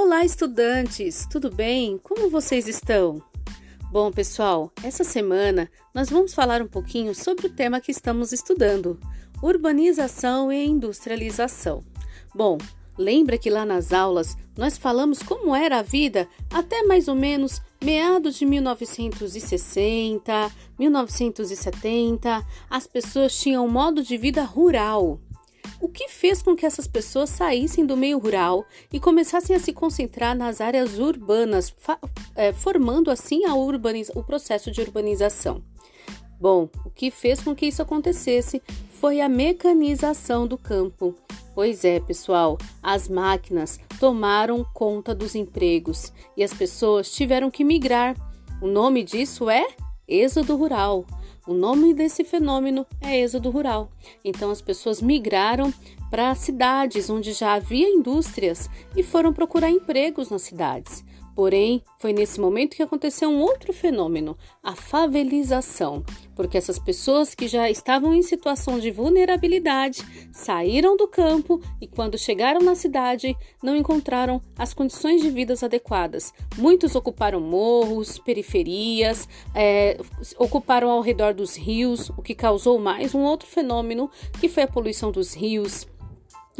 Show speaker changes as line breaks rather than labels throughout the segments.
Olá, estudantes! Tudo bem? Como vocês estão? Bom, pessoal, essa semana nós vamos falar um pouquinho sobre o tema que estamos estudando: urbanização e industrialização. Bom, lembra que lá nas aulas nós falamos como era a vida até mais ou menos meados de 1960, 1970, as pessoas tinham um modo de vida rural. O que fez com que essas pessoas saíssem do meio rural e começassem a se concentrar nas áreas urbanas, é, formando assim o processo de urbanização? Bom, o que fez com que isso acontecesse foi a mecanização do campo. Pois é, pessoal, as máquinas tomaram conta dos empregos e as pessoas tiveram que migrar. O nome disso é êxodo rural. O nome desse fenômeno é êxodo rural. Então as pessoas migraram para cidades onde já havia indústrias e foram procurar empregos nas cidades. Porém, foi nesse momento que aconteceu um outro fenômeno, a favelização, porque essas pessoas que já estavam em situação de vulnerabilidade saíram do campo e, quando chegaram na cidade, não encontraram as condições de vida adequadas. Muitos ocuparam morros, periferias, é, ocuparam ao redor dos rios, o que causou mais um outro fenômeno que foi a poluição dos rios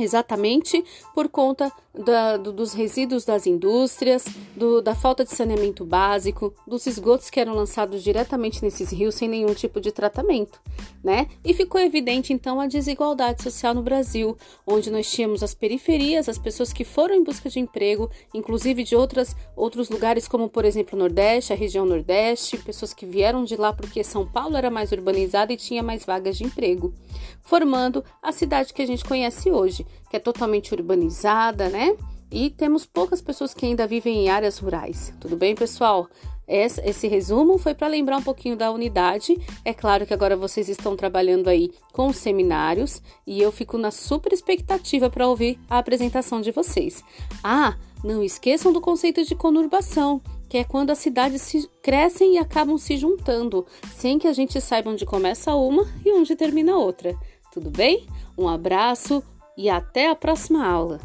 exatamente por conta da, do, dos resíduos das indústrias, do, da falta de saneamento básico, dos esgotos que eram lançados diretamente nesses rios sem nenhum tipo de tratamento, né? E ficou evidente então a desigualdade social no Brasil, onde nós tínhamos as periferias, as pessoas que foram em busca de emprego, inclusive de outras, outros lugares, como por exemplo o Nordeste, a região Nordeste, pessoas que vieram de lá porque São Paulo era mais urbanizada e tinha mais vagas de emprego, formando a cidade que a gente conhece hoje, que é totalmente urbanizada, né? E temos poucas pessoas que ainda vivem em áreas rurais. Tudo bem, pessoal? Esse, resumo foi para lembrar um pouquinho da unidade. É claro que agora vocês estão trabalhando aí com seminários e eu fico na super expectativa para ouvir a apresentação de vocês. Ah, não esqueçam do conceito de conurbação, que é quando as cidades se crescem e acabam se juntando, sem que a gente saiba onde começa uma e onde termina outra. Tudo bem? Um abraço e até a próxima aula!